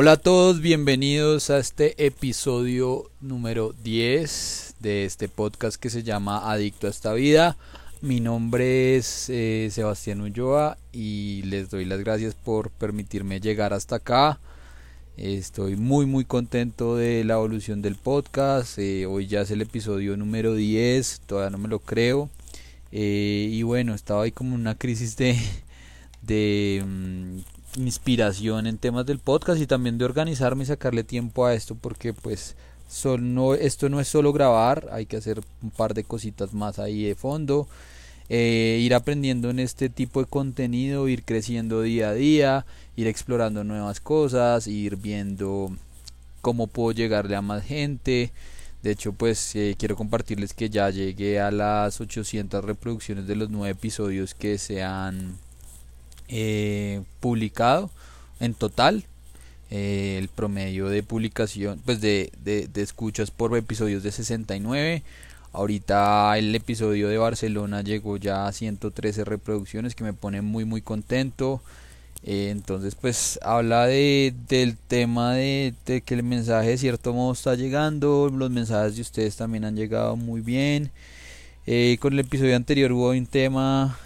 Hola a todos, bienvenidos a este episodio número 10 de este podcast que se llama Adicto a esta vida. Mi nombre es eh, Sebastián Ulloa y les doy las gracias por permitirme llegar hasta acá. Estoy muy muy contento de la evolución del podcast. Eh, hoy ya es el episodio número 10, todavía no me lo creo. Eh, y bueno, estaba ahí como una crisis de, de mm, inspiración en temas del podcast y también de organizarme y sacarle tiempo a esto porque pues no, esto no es solo grabar, hay que hacer un par de cositas más ahí de fondo, eh, ir aprendiendo en este tipo de contenido, ir creciendo día a día, ir explorando nuevas cosas, ir viendo cómo puedo llegarle a más gente. De hecho, pues eh, quiero compartirles que ya llegué a las 800 reproducciones de los nueve episodios que se han eh, publicado en total. Eh, el promedio de publicación, pues de, de, escuchas por episodios de 69. Ahorita el episodio de Barcelona llegó ya a 113 reproducciones que me pone muy muy contento. Eh, entonces pues habla de, del tema de, que el mensaje de cierto modo está llegando. Los mensajes de ustedes también han llegado muy bien. Eh, con el episodio anterior hubo un tema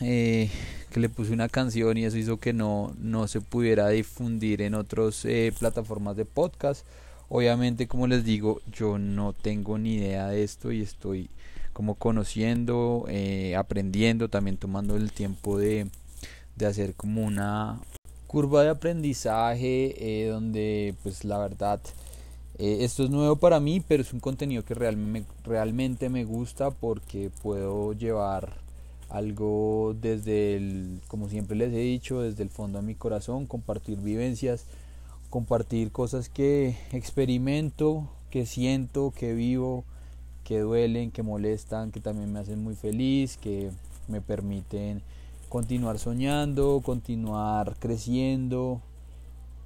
que le puse una canción y eso hizo que no, no se pudiera difundir en otras eh, plataformas de podcast. Obviamente, como les digo, yo no tengo ni idea de esto y estoy como conociendo, eh, aprendiendo, también tomando el tiempo de, de hacer como una curva de aprendizaje eh, donde pues la verdad esto es nuevo para mí, pero es un contenido que realmente, realmente me gusta porque puedo llevar algo desde el, como siempre les he dicho, desde el fondo de mi corazón, compartir vivencias, compartir cosas que experimento, que siento, que vivo, que duelen, que molestan, que también me hacen muy feliz, que me permiten continuar soñando, continuar creciendo.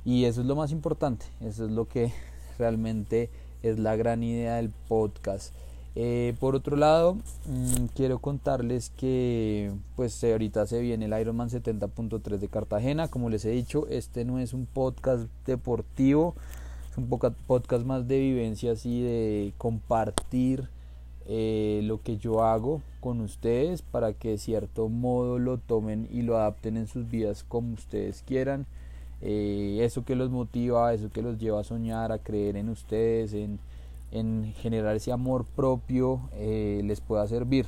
Y eso es lo más importante, eso es lo que realmente es la gran idea del podcast. Eh, por otro lado, mm, quiero contarles que pues ahorita se viene el Ironman 70.3 de Cartagena. Como les he dicho, este no es un podcast deportivo, es un podcast más de vivencias y de compartir eh, lo que yo hago con ustedes para que de cierto modo lo tomen y lo adapten en sus vidas como ustedes quieran. Eh, eso que los motiva, eso que los lleva a soñar, a creer en ustedes, en en generar ese amor propio eh, les pueda servir.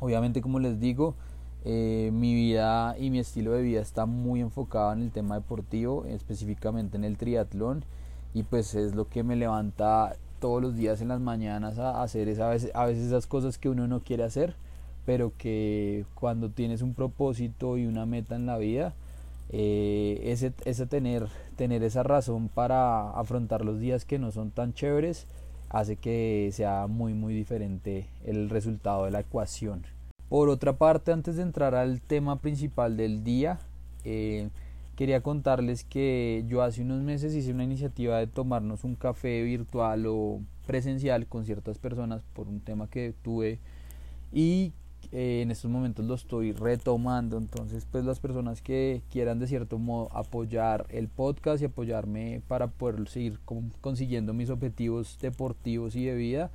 Obviamente, como les digo, eh, mi vida y mi estilo de vida está muy enfocado en el tema deportivo, específicamente en el triatlón, y pues es lo que me levanta todos los días en las mañanas a hacer a veces, a veces esas cosas que uno no quiere hacer, pero que cuando tienes un propósito y una meta en la vida, eh, ese, ese tener, tener esa razón para afrontar los días que no son tan chéveres hace que sea muy muy diferente el resultado de la ecuación. Por otra parte, antes de entrar al tema principal del día, eh, quería contarles que yo hace unos meses hice una iniciativa de tomarnos un café virtual o presencial con ciertas personas por un tema que tuve y eh, en estos momentos lo estoy retomando. Entonces, pues las personas que quieran de cierto modo apoyar el podcast y apoyarme para poder seguir consiguiendo mis objetivos deportivos y de vida,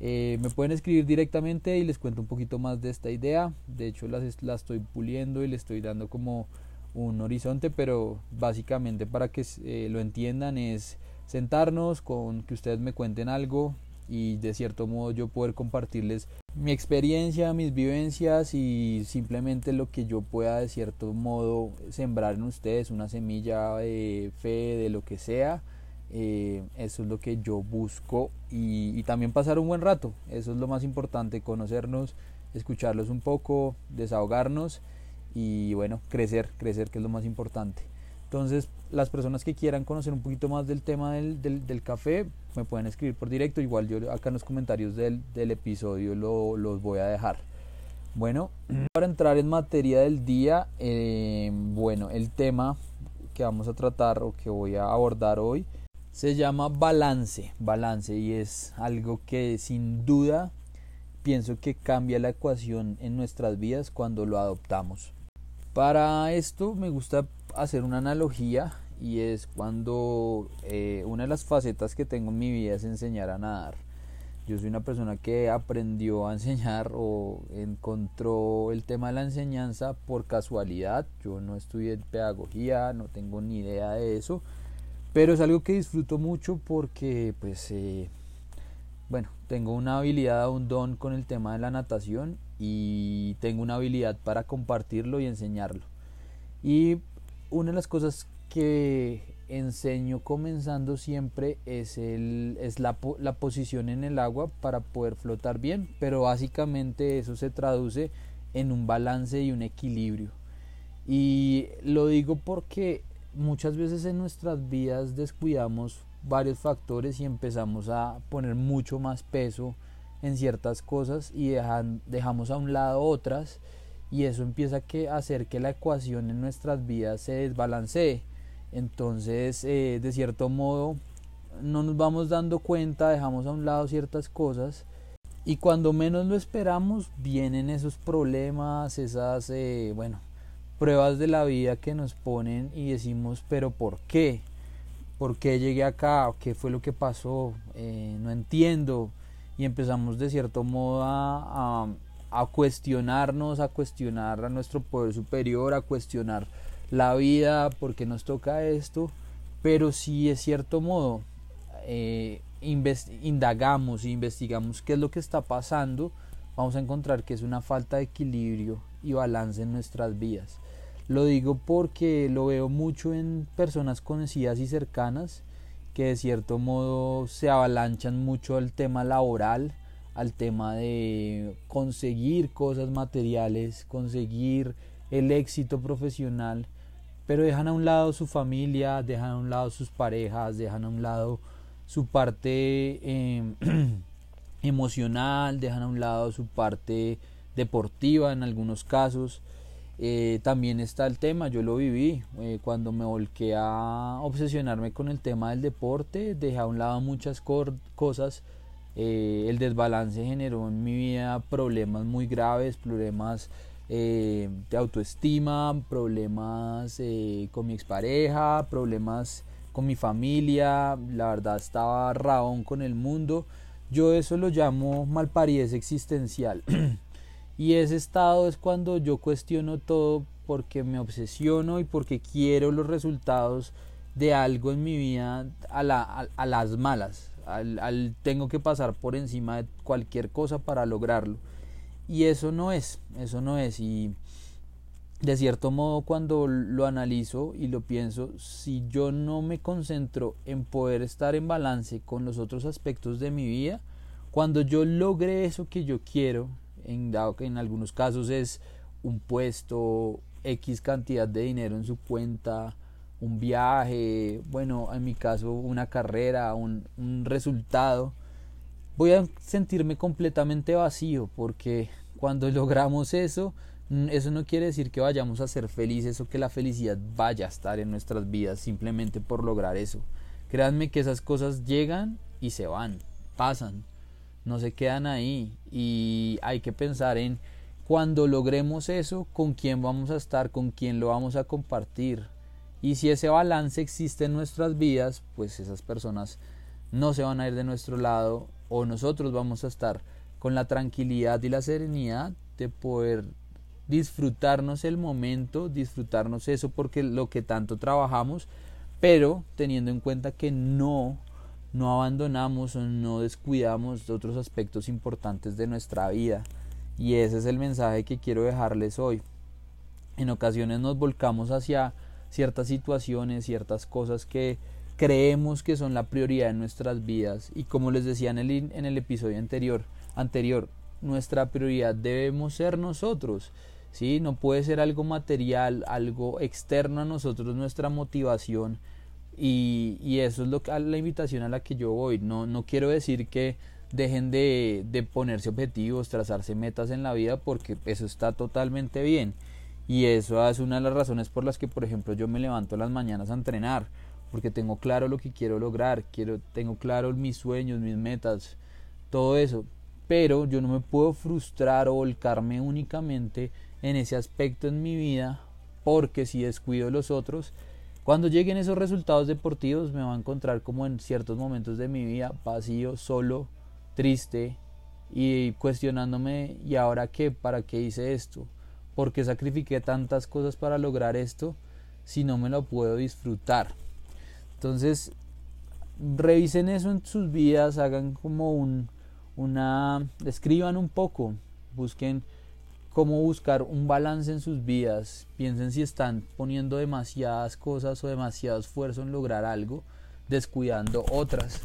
eh, me pueden escribir directamente y les cuento un poquito más de esta idea. De hecho, las, la estoy puliendo y le estoy dando como un horizonte, pero básicamente para que eh, lo entiendan es sentarnos con que ustedes me cuenten algo y de cierto modo yo poder compartirles mi experiencia, mis vivencias y simplemente lo que yo pueda de cierto modo sembrar en ustedes, una semilla de fe, de lo que sea. Eh, eso es lo que yo busco y, y, también pasar un buen rato. Eso es lo más importante, conocernos, escucharlos un poco, desahogarnos y bueno, crecer, crecer que es lo más importante. Entonces, las personas que quieran conocer un poquito más del tema del, del, café, me pueden escribir por directo. Igual yo acá en los comentarios del, del episodio lo, los voy a dejar. Bueno, para entrar en materia del día, eh, bueno, el tema que vamos a tratar o que voy a abordar hoy se llama balance, balance y es algo que sin duda pienso que cambia la ecuación en nuestras vidas cuando lo adoptamos. Para esto me gusta hacer una analogía y es cuando eh, una de las facetas que tengo en mi vida es enseñar a nadar. Yo soy una persona que aprendió a enseñar o encontró el tema de la enseñanza por casualidad. Yo no estudié pedagogía, no tengo ni idea de eso, pero es algo que disfruto mucho porque pues eh, bueno, tengo una habilidad, un don con el tema de la natación y tengo una habilidad para compartirlo y enseñarlo. Y una de las cosas que enseño comenzando siempre es, el, es la, la posición en el agua para poder flotar bien, pero básicamente eso se traduce en un balance y un equilibrio. Y lo digo porque muchas veces en nuestras vidas descuidamos varios factores y empezamos a poner mucho más peso en ciertas cosas y dejamos a un lado otras y eso empieza a hacer que la ecuación en nuestras vidas se desbalancee. Entonces, eh, de cierto modo, no nos vamos dando cuenta, dejamos a un lado ciertas cosas y cuando menos lo esperamos vienen esos problemas, esas, eh, bueno, pruebas de la vida que nos ponen y decimos, pero ¿por qué? ¿Por qué llegué acá? ¿Qué fue lo que pasó? Eh, no entiendo. Y empezamos de cierto modo a, a, cuestionarnos, a cuestionar a nuestro poder superior, a cuestionar la vida, por qué nos toca esto. Pero si de cierto modo eh, indagamos e investigamos qué es lo que está pasando, vamos a encontrar que es una falta de equilibrio y balance en nuestras vidas. Lo digo porque lo veo mucho en personas conocidas y cercanas que de cierto modo se avalanchan mucho al tema laboral, al tema de conseguir cosas materiales, conseguir el éxito profesional, pero dejan a un lado su familia, dejan a un lado sus parejas, dejan a un lado su parte em, emocional, dejan a un lado su parte deportiva en algunos casos. Eh, también está el tema, yo lo viví, eh, cuando me volqué a obsesionarme con el tema del deporte, dejé a un lado muchas cosas, eh, el desbalance generó en mi vida problemas muy graves, problemas de autoestima, problemas con mi expareja, problemas con mi familia, la verdad estaba rabón con el mundo, yo eso lo llamo malparidez existencial. Y ese estado es cuando yo cuestiono todo porque me obsesiono y porque quiero los resultados de algo en mi vida a, las malas. Al, tengo que pasar por encima de cualquier cosa para lograrlo. Y eso no es, eso no es. Y de cierto modo cuando lo analizo y lo pienso, si yo no me concentro en poder estar en balance con los otros aspectos de mi vida, cuando yo logre eso que yo quiero, en, dado que en algunos casos es un puesto, X cantidad de dinero en su cuenta, un viaje, bueno, en mi caso una carrera, un, resultado, voy a sentirme completamente vacío porque cuando logramos eso, eso no quiere decir que vayamos a ser felices o que la felicidad vaya a estar en nuestras vidas simplemente por lograr eso. Créanme que esas cosas llegan y se van, pasan no se quedan ahí y hay que pensar en cuando logremos eso, con quién vamos a estar, con quién lo vamos a compartir. Y si ese balance existe en nuestras vidas, pues esas personas no se van a ir de nuestro lado o nosotros vamos a estar con la tranquilidad y la serenidad de poder disfrutarnos el momento, disfrutarnos eso porque lo que tanto trabajamos, pero teniendo en cuenta que no no abandonamos o no descuidamos otros aspectos importantes de nuestra vida. Y ese es el mensaje que quiero dejarles hoy. En ocasiones nos volcamos hacia ciertas situaciones, ciertas cosas que creemos que son la prioridad en nuestras vidas. Y como les decía en el, en el episodio anterior, anterior, nuestra prioridad debemos ser nosotros. ¿sí? No puede ser algo material, algo externo a nosotros, nuestra motivación y, y eso es lo, la invitación a la que yo voy. No, no quiero decir que dejen de, de ponerse objetivos, trazarse metas en la vida, porque eso está totalmente bien. Y eso es una de las razones por las que, por ejemplo, yo me levanto las mañanas a entrenar, porque tengo claro lo que quiero lograr, quiero, tengo claro mis sueños, mis metas, todo eso. Pero yo no me puedo frustrar o volcarme únicamente en ese aspecto en mi vida, porque si descuido los otros, Cuando lleguen esos resultados deportivos me va a encontrar como en ciertos momentos de mi vida vacío, solo, triste y cuestionándome ¿y ahora qué? ¿Para qué hice esto? ¿Por qué sacrifiqué tantas cosas para lograr esto si no me lo puedo disfrutar? Entonces, revisen eso en sus vidas, hagan como un, una, escriban un poco, busquen cómo buscar un balance en sus vidas. Piensen si están poniendo demasiadas cosas o demasiado esfuerzo en lograr algo, descuidando otras.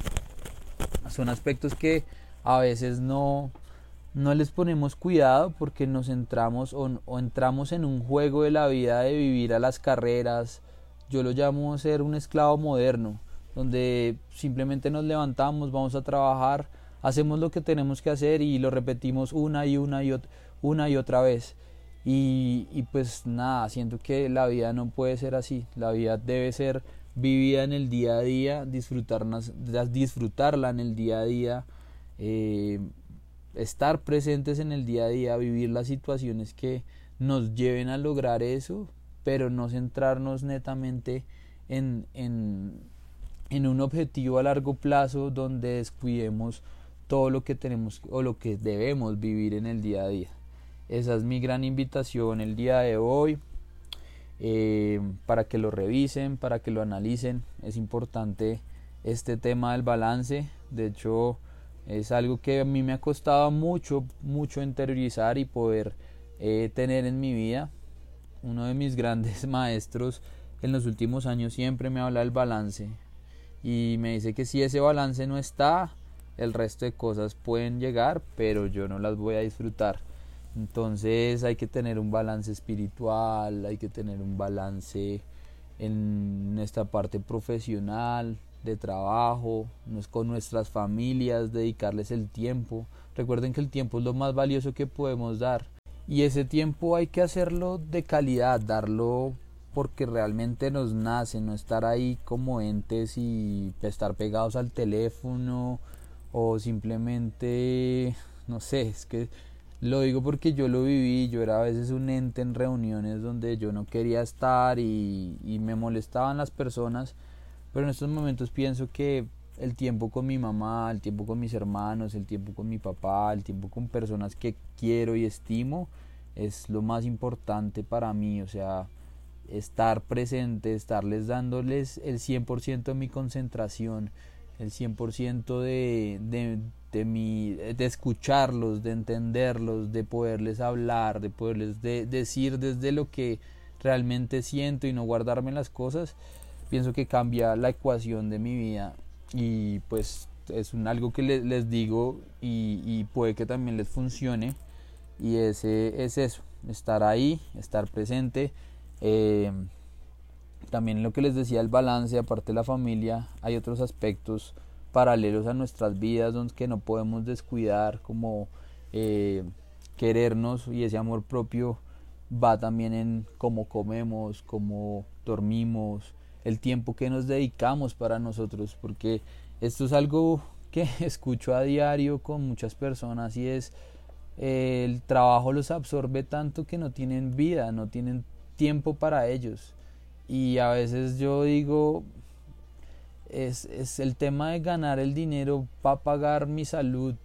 Son aspectos que a veces no, no les ponemos cuidado porque nos entramos o, entramos en un juego de la vida de vivir a las carreras. Yo lo llamo ser un esclavo moderno, donde simplemente nos levantamos, vamos a trabajar, hacemos lo que tenemos que hacer y lo repetimos una y una y una y otra vez. Y, pues nada, siento que la vida no puede ser así. La vida debe ser vivida en el día a día, disfrutarla en el día a día, eh, estar presentes en el día a día, vivir las situaciones que nos lleven a lograr eso, pero no centrarnos netamente en, en, un objetivo a largo plazo donde descuidemos todo lo que tenemos o lo que debemos vivir en el día a día. Esa es mi gran invitación el día de hoy. Eh, para que lo revisen, para que lo analicen. Es importante este tema del balance. De hecho, es algo que a mí me ha costado mucho, mucho interiorizar y poder eh, tener en mi vida. Uno de mis grandes maestros en los últimos años siempre me habla del balance y me dice que si ese balance no está, el resto de cosas pueden llegar, pero yo no las voy a disfrutar. Entonces hay que tener un balance espiritual, hay que tener un balance en esta parte profesional, de trabajo, con nuestras familias, dedicarles el tiempo. Recuerden que el tiempo es lo más valioso que podemos dar. Y ese tiempo hay que hacerlo de calidad, darlo porque realmente nos nace, no estar ahí como entes y estar pegados al teléfono o simplemente, no sé, es que lo digo porque yo lo viví, yo era a veces un ente en reuniones donde yo no quería estar y, me molestaban las personas, pero en estos momentos pienso que el tiempo con mi mamá, el tiempo con mis hermanos, el tiempo con mi papá, el tiempo con personas que quiero y estimo es lo más importante para mí, o sea, estar presente, estarles dándoles el 100% de mi concentración, el 100% de, de, de, mi, de escucharlos, de entenderlos, de poderles hablar, de poderles decir desde lo que realmente siento y no guardarme las cosas, pienso que cambia la ecuación de mi vida y pues es un, algo que les, digo y, puede que también les funcione y ese es eso, estar ahí, estar presente. Eh, también lo que les decía, el balance, aparte de la familia, hay otros aspectos paralelos a nuestras vidas donde que no podemos descuidar como eh, querernos y ese amor propio va también en cómo comemos, cómo dormimos, el tiempo que nos dedicamos para nosotros, porque esto es algo que escucho a diario con muchas personas y es eh, el trabajo los absorbe tanto que no tienen vida, no tienen tiempo para ellos. Y a veces yo digo, es, es el tema de ganar el dinero para pagar mi salud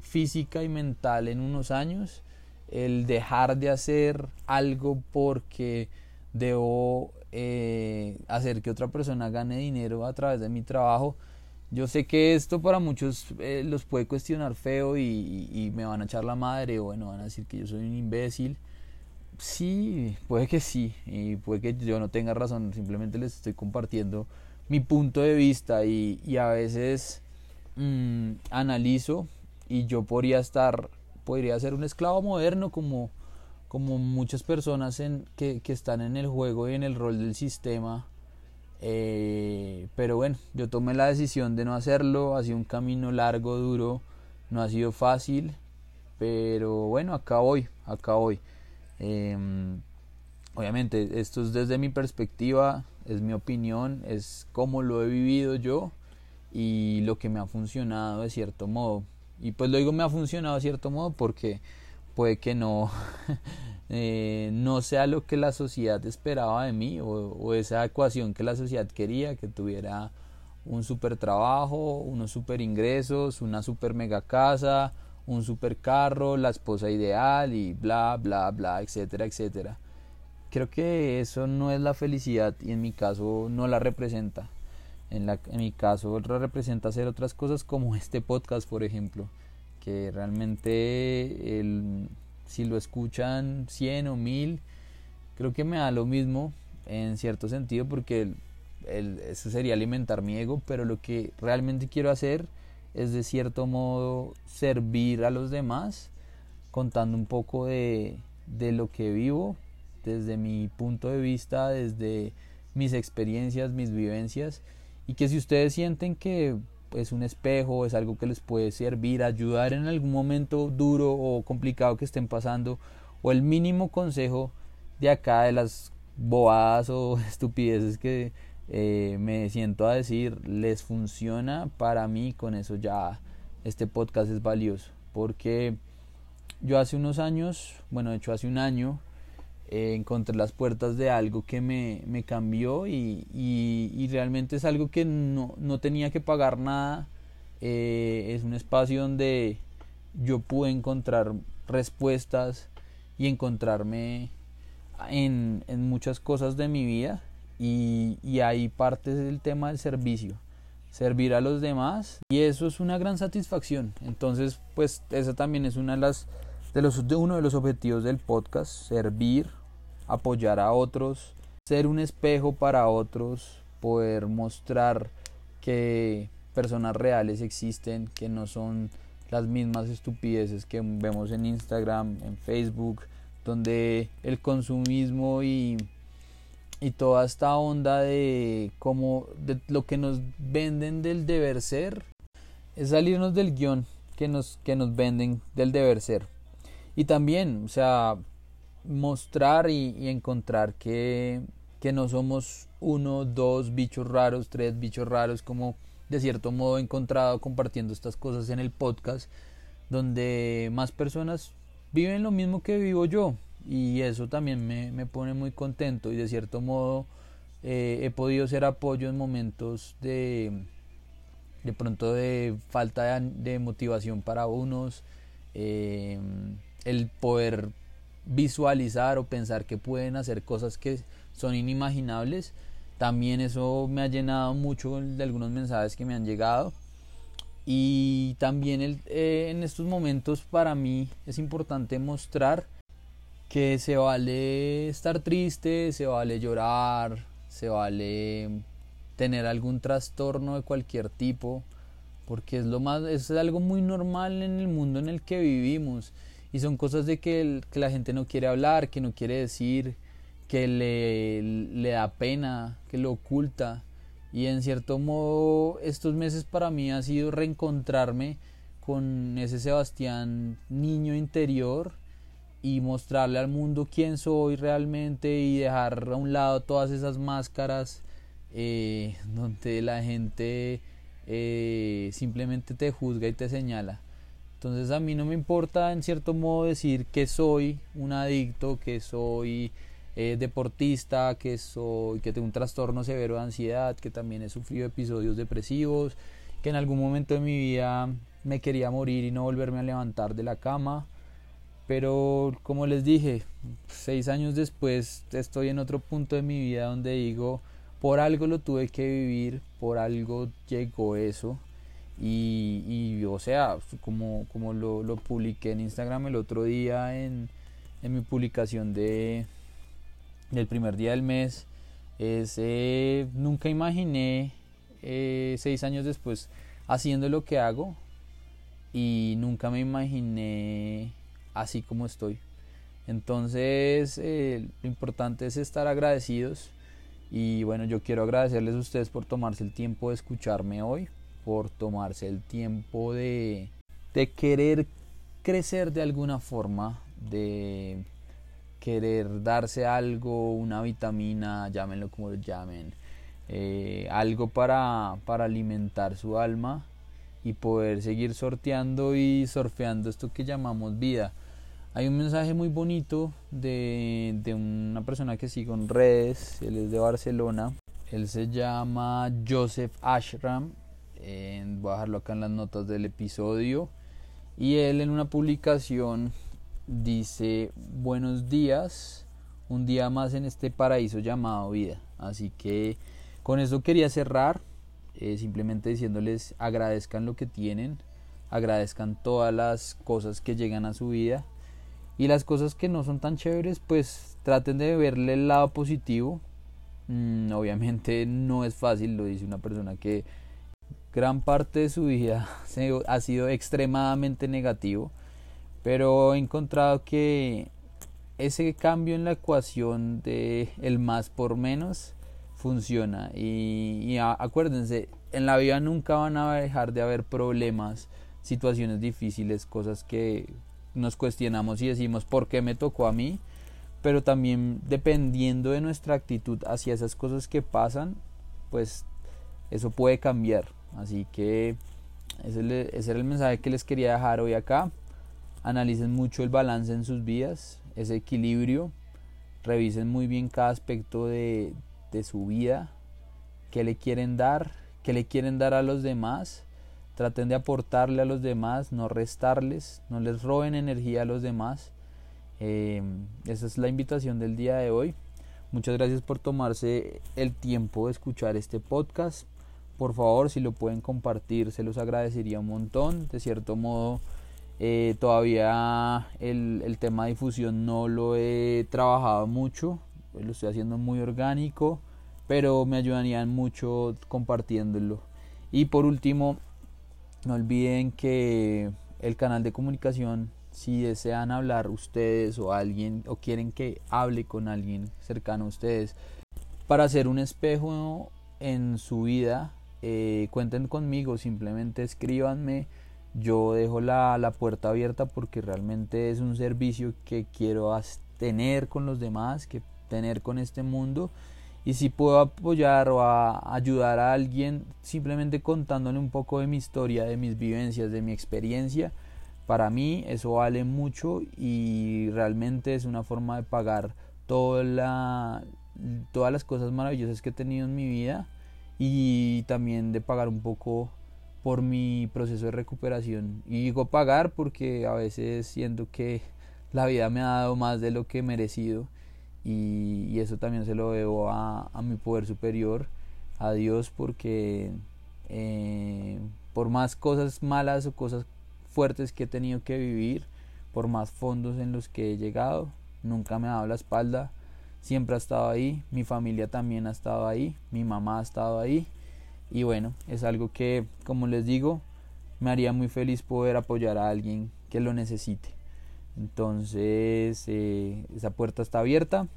física y mental en unos años, el dejar de hacer algo porque debo eh, hacer que otra persona gane dinero a través de mi trabajo. Yo sé que esto para muchos eh, los puede cuestionar feo y, me van a echar la madre o bueno, van a decir que yo soy un imbécil. Sí, puede que sí, y puede que yo no tenga razón, simplemente les estoy compartiendo mi punto de vista y, a veces mmm, analizo y yo podría estar, podría ser un esclavo moderno como, como muchas personas que, que están en el juego y en el rol del sistema. Eh, pero bueno, yo tomé la decisión de no hacerlo, ha sido un camino largo, duro, no ha sido fácil, pero bueno, acá voy, acá voy. Eh, obviamente, esto es desde mi perspectiva, es mi opinión, es cómo lo he vivido yo y lo que me ha funcionado de cierto modo. Y pues lo digo me ha funcionado de cierto modo porque puede que no, eh, no sea lo que la sociedad esperaba de mí o, esa ecuación que la sociedad quería, que tuviera un super trabajo, unos super ingresos, una super mega casa, un super carro, la esposa ideal y bla, bla, bla, etcétera, etcétera. Creo que eso no es la felicidad y en mi caso no la representa. En, la, en mi caso representa hacer otras cosas como este podcast, por ejemplo, que realmente el, si lo escuchan 100 o 1000, creo que me da lo mismo en cierto sentido porque el, eso sería alimentar mi ego, pero lo que realmente quiero hacer es de cierto modo servir a los demás contando un poco de, de lo que vivo desde mi punto de vista, desde mis experiencias, mis vivencias y que si ustedes sienten que es un espejo, es algo que les puede servir, ayudar en algún momento duro o complicado que estén pasando, o el mínimo consejo de acá de las bobadas o estupideces que eh, me siento a decir, les funciona para mí, con eso ya este podcast es valioso, porque yo hace unos años, bueno, de hecho hace un año, eh, encontré las puertas de algo que me, me cambió y, y, realmente es algo que no, no tenía que pagar nada. Eh, es un espacio donde yo pude encontrar respuestas y encontrarme en, en muchas cosas de mi vida y, y ahí parte del tema del servicio servir a los demás y eso es una gran satisfacción entonces pues esa también es una de las de los de uno de los objetivos del podcast servir apoyar a otros, ser un espejo para otros, poder mostrar que personas reales existen, que no son las mismas estupideces que vemos en Instagram, en Facebook, donde el consumismo y, y toda esta onda de como de lo que nos venden del deber ser es salirnos del guion que nos, que nos venden del deber ser. Y también, o sea, mostrar y, encontrar que, que, no somos uno, dos bichos raros, tres bichos raros, como de cierto modo he encontrado compartiendo estas cosas en el podcast, donde más personas viven lo mismo que vivo yo y eso también me, me pone muy contento y de cierto modo eh, he podido ser apoyo en momentos de de pronto de falta de, motivación para unos eh, el poder visualizar o pensar que pueden hacer cosas que son inimaginables. También eso me ha llenado mucho de algunos mensajes que me han llegado. Y también eh, en estos momentos para mí es importante mostrar que se vale estar triste, se vale llorar, se vale tener algún trastorno de cualquier tipo, porque es lo más es algo muy normal en el mundo en el que vivimos y son cosas de que, la gente no quiere hablar, que no quiere decir, que le, le da pena, que lo oculta. Y en cierto modo estos meses para mí ha sido reencontrarme con ese Sebastián niño interior y mostrarle al mundo quién soy realmente y dejar a un lado todas esas máscaras eh, donde la gente eh, simplemente te juzga y te señala. Entonces a mí no me importa en cierto modo decir que soy un adicto, que soy eh, deportista, que soy que tengo un trastorno severo de ansiedad, que también he sufrido episodios depresivos, que en algún momento de mi vida me quería morir y no volverme a levantar de la cama. Pero como les dije, seis años después estoy en otro punto de mi vida donde digo, por algo lo tuve que vivir, por algo llegó eso y, o sea, como, como lo, lo, publiqué en Instagram el otro día en, en mi publicación de, del primer día del mes, es, eh, nunca imaginé eh, seis años después haciendo lo que hago y nunca me imaginé así como estoy. Entonces, eh, lo importante es estar agradecidos y bueno, yo quiero agradecerles a ustedes por tomarse el tiempo de escucharme hoy por tomarse el tiempo de, de querer crecer de alguna forma, de querer darse algo, una vitamina, llámenlo como lo llamen, eh, algo para, para alimentar su alma y poder seguir sorteando y surfeando esto que llamamos vida. Hay un mensaje muy bonito de, de una persona que sigo en redes, él es de Barcelona, él se llama Joseph Ashram, voy a dejarlo acá en las notas del episodio, y él en una publicación dice, buenos días, un día más en este paraíso llamado vida. Así que con eso quería cerrar, eh, simplemente diciéndoles agradezcan lo que tienen, agradezcan todas las cosas que llegan a su vida y las cosas que no son tan chéveres, pues traten de verle el lado positivo. Mm, obviamente no es fácil, lo dice una persona que gran parte de su vida ha sido extremadamente negativo, pero he encontrado que ese cambio en la ecuación de el más por menos funciona y, y acuérdense, en la vida nunca van a dejar de haber problemas, situaciones difíciles, cosas que nos cuestionamos y decimos por qué me tocó a mí, pero también dependiendo de nuestra actitud hacia esas cosas que pasan, pues eso puede cambiar. Así que ese, era el mensaje que les quería dejar hoy acá. Analicen mucho el balance en sus vidas, ese equilibrio. Revisen muy bien cada aspecto de, de su vida, qué le quieren dar, qué le quieren dar a los demás Traten de aportarle a los demás, no restarles, no les roben energía a los demás. Eh, esa es la invitación del día de hoy. Muchas gracias por tomarse el tiempo de escuchar este podcast. Por favor, si lo pueden compartir, se los agradecería un montón. De cierto modo, eh, todavía el, el, tema de difusión no lo he trabajado mucho. Lo estoy haciendo muy orgánico, pero me ayudarían mucho compartiéndolo. Y por último, no olviden que el canal de comunicación, si desean hablar ustedes o alguien o quieren que hable con alguien cercano a ustedes para hacer un espejo en su vida, eh, cuenten conmigo, simplemente escríbanme. Yo dejo la, la puerta abierta porque realmente es un servicio que quiero tener con los demás, que tener con este mundo y si puedo apoyar o ayudar a alguien simplemente contándole un poco de mi historia, de mis vivencias, de mi experiencia, para mí eso vale mucho y realmente es una forma de pagar todas las cosas maravillosas que he tenido en mi vida y también de pagar un poco por mi proceso de recuperación. Y digo pagar porque a veces siento que la vida me ha dado más de lo que he merecido y, eso también se lo debo a, mi poder superior, a Dios, porque eh, por más cosas malas o cosas fuertes que he tenido que vivir, por más fondos en los que he llegado, nunca me ha dado la espalda, siempre ha estado ahí, mi familia también ha estado ahí, mi mamá ha estado ahí y bueno, es algo que, como les digo, me haría muy feliz poder apoyar a alguien que lo necesite. Entonces, eh, esa puerta está abierta.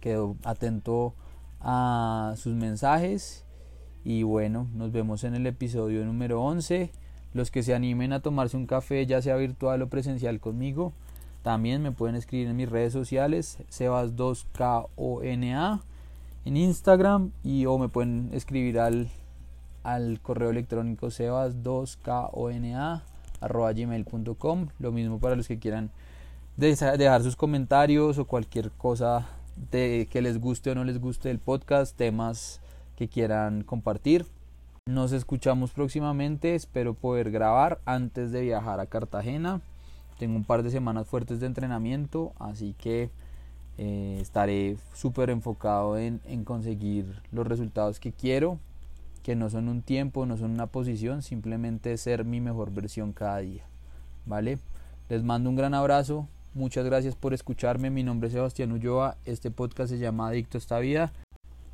Quedo atento a sus mensajes. Y bueno, nos vemos en el episodio número 11. Los que se animen a tomarse un café, ya sea virtual o presencial conmigo, también me pueden escribir en mis redes sociales, Sebas2KONA en Instagram y o me pueden escribir al, al correo electrónico sebas2kona arroba gmail.com. Lo mismo para los que quieran dejar sus comentarios o cualquier cosa de que les guste o no les guste el podcast, temas que quieran compartir. Nos escuchamos próximamente, espero poder grabar antes de viajar a Cartagena. Tengo un par de semanas fuertes de entrenamiento, así que eh, estaré súper enfocado en, conseguir los resultados que quiero que no son un tiempo, no son una posición, simplemente ser mi mejor versión cada día. ¿Vale? Les mando un gran abrazo, muchas gracias por escucharme, mi nombre es Sebastián Ulloa, este podcast se llama Adicto a esta vida.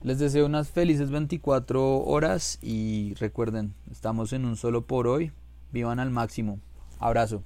Les deseo unas felices 24 horas y recuerden, estamos en un solo por hoy, vivan al máximo. Abrazo.